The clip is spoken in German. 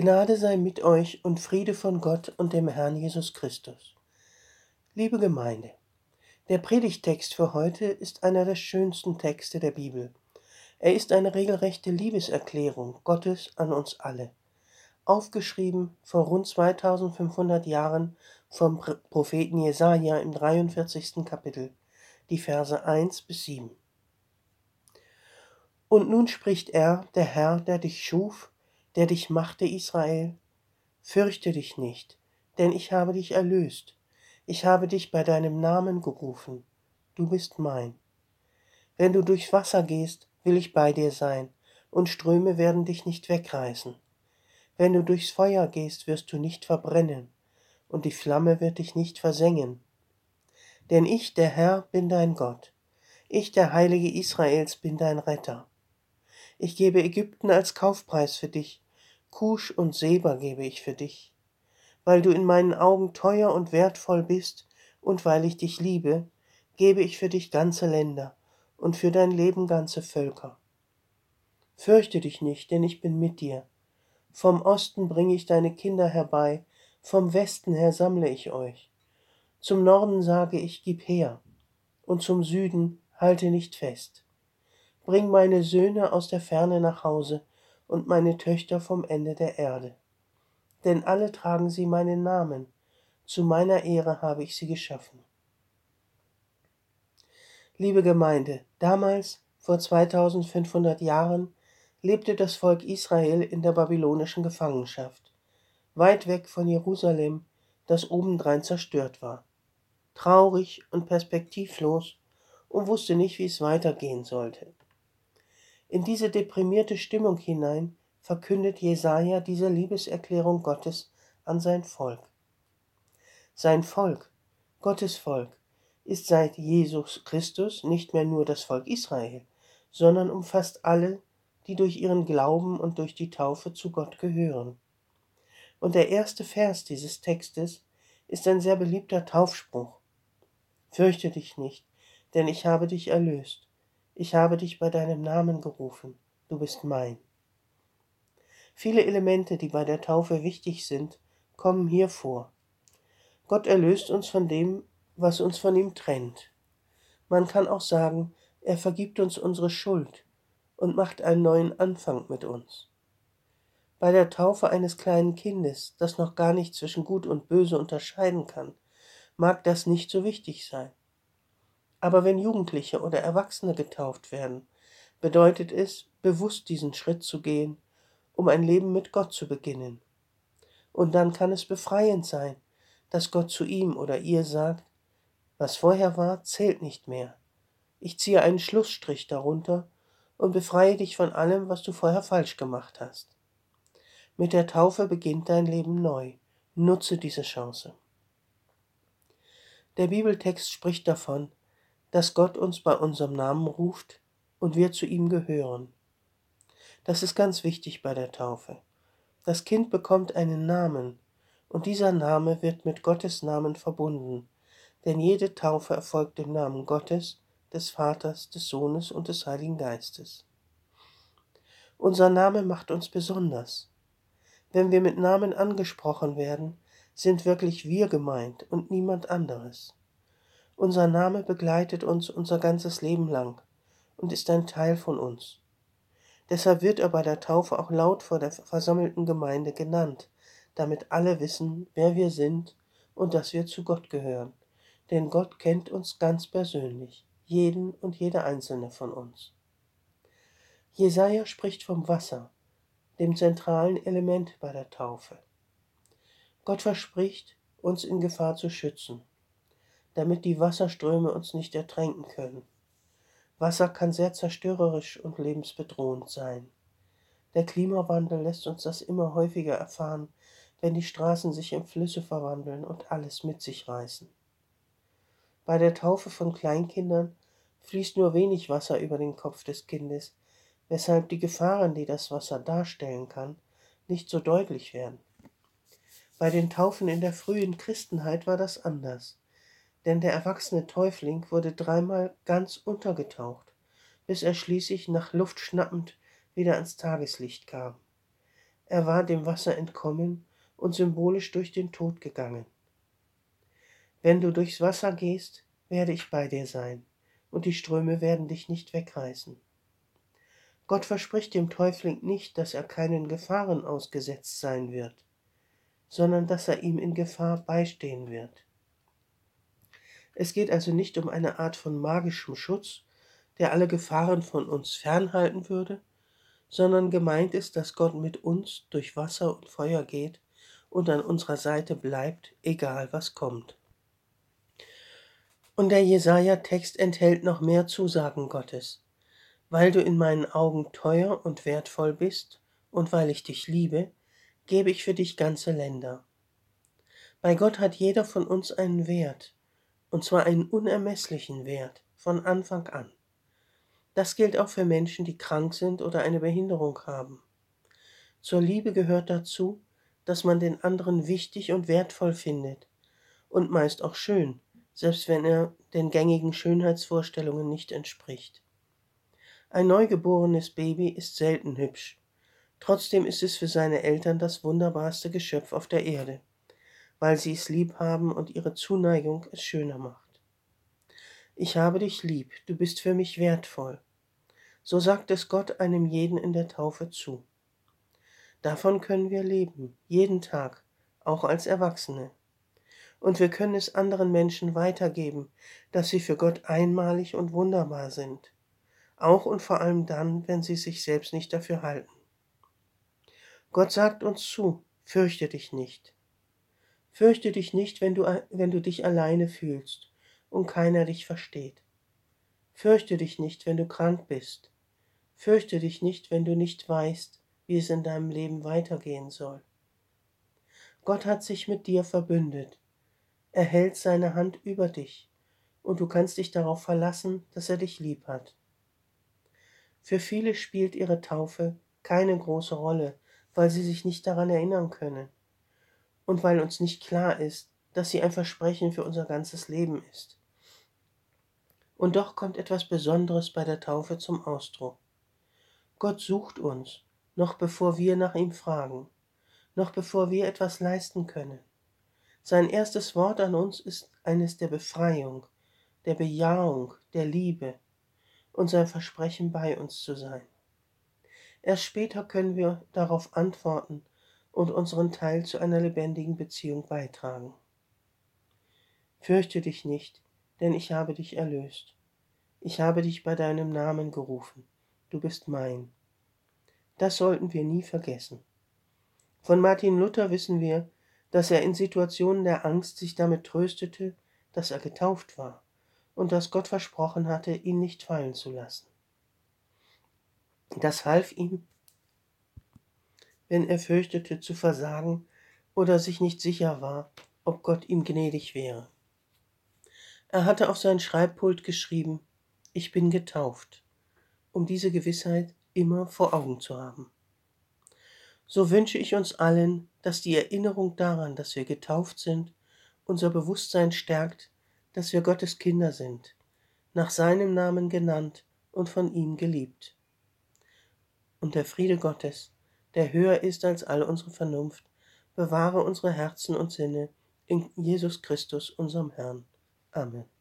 Gnade sei mit euch und Friede von Gott und dem Herrn Jesus Christus. Liebe Gemeinde, der Predigtext für heute ist einer der schönsten Texte der Bibel. Er ist eine regelrechte Liebeserklärung Gottes an uns alle, aufgeschrieben vor rund 2500 Jahren vom Propheten Jesaja im 43. Kapitel, die Verse 1 bis 7. Und nun spricht er, der Herr, der dich schuf, der dich machte, Israel, fürchte dich nicht, denn ich habe dich erlöst, ich habe dich bei deinem Namen gerufen, du bist mein. Wenn du durchs Wasser gehst, will ich bei dir sein, und Ströme werden dich nicht wegreißen. Wenn du durchs Feuer gehst, wirst du nicht verbrennen, und die Flamme wird dich nicht versengen. Denn ich, der Herr, bin dein Gott, ich, der Heilige Israels, bin dein Retter. Ich gebe Ägypten als Kaufpreis für dich, Kusch und Seba gebe ich für dich, weil du in meinen Augen teuer und wertvoll bist und weil ich dich liebe, gebe ich für dich ganze Länder und für dein Leben ganze Völker. Fürchte dich nicht, denn ich bin mit dir. Vom Osten bringe ich deine Kinder herbei, vom Westen her sammle ich euch. Zum Norden sage ich, gib her, und zum Süden halte nicht fest. Bring meine Söhne aus der Ferne nach Hause, und meine Töchter vom Ende der Erde. Denn alle tragen sie meinen Namen, zu meiner Ehre habe ich sie geschaffen. Liebe Gemeinde, damals, vor 2500 Jahren, lebte das Volk Israel in der babylonischen Gefangenschaft, weit weg von Jerusalem, das obendrein zerstört war, traurig und perspektivlos und wusste nicht, wie es weitergehen sollte. In diese deprimierte Stimmung hinein verkündet Jesaja diese Liebeserklärung Gottes an sein Volk. Sein Volk, Gottes Volk, ist seit Jesus Christus nicht mehr nur das Volk Israel, sondern umfasst alle, die durch ihren Glauben und durch die Taufe zu Gott gehören. Und der erste Vers dieses Textes ist ein sehr beliebter Taufspruch. Fürchte dich nicht, denn ich habe dich erlöst ich habe dich bei deinem Namen gerufen, du bist mein. Viele Elemente, die bei der Taufe wichtig sind, kommen hier vor. Gott erlöst uns von dem, was uns von ihm trennt. Man kann auch sagen, er vergibt uns unsere Schuld und macht einen neuen Anfang mit uns. Bei der Taufe eines kleinen Kindes, das noch gar nicht zwischen Gut und Böse unterscheiden kann, mag das nicht so wichtig sein. Aber wenn Jugendliche oder Erwachsene getauft werden, bedeutet es, bewusst diesen Schritt zu gehen, um ein Leben mit Gott zu beginnen. Und dann kann es befreiend sein, dass Gott zu ihm oder ihr sagt, was vorher war, zählt nicht mehr. Ich ziehe einen Schlussstrich darunter und befreie dich von allem, was du vorher falsch gemacht hast. Mit der Taufe beginnt dein Leben neu. Nutze diese Chance. Der Bibeltext spricht davon, dass Gott uns bei unserem Namen ruft und wir zu ihm gehören. Das ist ganz wichtig bei der Taufe. Das Kind bekommt einen Namen und dieser Name wird mit Gottes Namen verbunden, denn jede Taufe erfolgt im Namen Gottes, des Vaters, des Sohnes und des Heiligen Geistes. Unser Name macht uns besonders. Wenn wir mit Namen angesprochen werden, sind wirklich wir gemeint und niemand anderes. Unser Name begleitet uns unser ganzes Leben lang und ist ein Teil von uns. Deshalb wird er bei der Taufe auch laut vor der versammelten Gemeinde genannt, damit alle wissen, wer wir sind und dass wir zu Gott gehören. Denn Gott kennt uns ganz persönlich, jeden und jede einzelne von uns. Jesaja spricht vom Wasser, dem zentralen Element bei der Taufe. Gott verspricht, uns in Gefahr zu schützen damit die Wasserströme uns nicht ertränken können. Wasser kann sehr zerstörerisch und lebensbedrohend sein. Der Klimawandel lässt uns das immer häufiger erfahren, wenn die Straßen sich in Flüsse verwandeln und alles mit sich reißen. Bei der Taufe von Kleinkindern fließt nur wenig Wasser über den Kopf des Kindes, weshalb die Gefahren, die das Wasser darstellen kann, nicht so deutlich werden. Bei den Taufen in der frühen Christenheit war das anders denn der erwachsene Täufling wurde dreimal ganz untergetaucht, bis er schließlich nach Luft schnappend wieder ans Tageslicht kam. Er war dem Wasser entkommen und symbolisch durch den Tod gegangen. Wenn du durchs Wasser gehst, werde ich bei dir sein, und die Ströme werden dich nicht wegreißen. Gott verspricht dem Täufling nicht, dass er keinen Gefahren ausgesetzt sein wird, sondern dass er ihm in Gefahr beistehen wird. Es geht also nicht um eine Art von magischem Schutz, der alle Gefahren von uns fernhalten würde, sondern gemeint ist, dass Gott mit uns durch Wasser und Feuer geht und an unserer Seite bleibt, egal was kommt. Und der Jesaja-Text enthält noch mehr Zusagen Gottes. Weil du in meinen Augen teuer und wertvoll bist und weil ich dich liebe, gebe ich für dich ganze Länder. Bei Gott hat jeder von uns einen Wert, und zwar einen unermesslichen Wert von Anfang an. Das gilt auch für Menschen, die krank sind oder eine Behinderung haben. Zur Liebe gehört dazu, dass man den anderen wichtig und wertvoll findet und meist auch schön, selbst wenn er den gängigen Schönheitsvorstellungen nicht entspricht. Ein neugeborenes Baby ist selten hübsch. Trotzdem ist es für seine Eltern das wunderbarste Geschöpf auf der Erde, weil sie es lieb haben und ihre Zuneigung es schöner macht. Ich habe dich lieb, du bist für mich wertvoll. So sagt es Gott einem jeden in der Taufe zu. Davon können wir leben, jeden Tag, auch als Erwachsene. Und wir können es anderen Menschen weitergeben, dass sie für Gott einmalig und wunderbar sind auch und vor allem dann, wenn sie sich selbst nicht dafür halten. Gott sagt uns zu, fürchte dich nicht. Fürchte dich nicht, wenn du, wenn du dich alleine fühlst und keiner dich versteht. Fürchte dich nicht, wenn du krank bist. Fürchte dich nicht, wenn du nicht weißt, wie es in deinem Leben weitergehen soll. Gott hat sich mit dir verbündet. Er hält seine Hand über dich und du kannst dich darauf verlassen, dass er dich lieb hat. Für viele spielt ihre Taufe keine große Rolle, weil sie sich nicht daran erinnern können und weil uns nicht klar ist, dass sie ein Versprechen für unser ganzes Leben ist. Und doch kommt etwas Besonderes bei der Taufe zum Ausdruck. Gott sucht uns, noch bevor wir nach ihm fragen, noch bevor wir etwas leisten können. Sein erstes Wort an uns ist eines der Befreiung, der Bejahung, der Liebe, und sein Versprechen bei uns zu sein. Erst später können wir darauf antworten und unseren Teil zu einer lebendigen Beziehung beitragen. Fürchte dich nicht, denn ich habe dich erlöst. Ich habe dich bei deinem Namen gerufen. Du bist mein. Das sollten wir nie vergessen. Von Martin Luther wissen wir, dass er in Situationen der Angst sich damit tröstete, dass er getauft war und dass Gott versprochen hatte, ihn nicht fallen zu lassen. Das half ihm, wenn er fürchtete zu versagen oder sich nicht sicher war, ob Gott ihm gnädig wäre. Er hatte auf sein Schreibpult geschrieben, ich bin getauft, um diese Gewissheit immer vor Augen zu haben. So wünsche ich uns allen, dass die Erinnerung daran, dass wir getauft sind, unser Bewusstsein stärkt, dass wir Gottes Kinder sind, nach seinem Namen genannt und von ihm geliebt. Und der Friede Gottes, der höher ist als all unsere Vernunft, bewahre unsere Herzen und Sinne in Jesus Christus, unserem Herrn. Amen.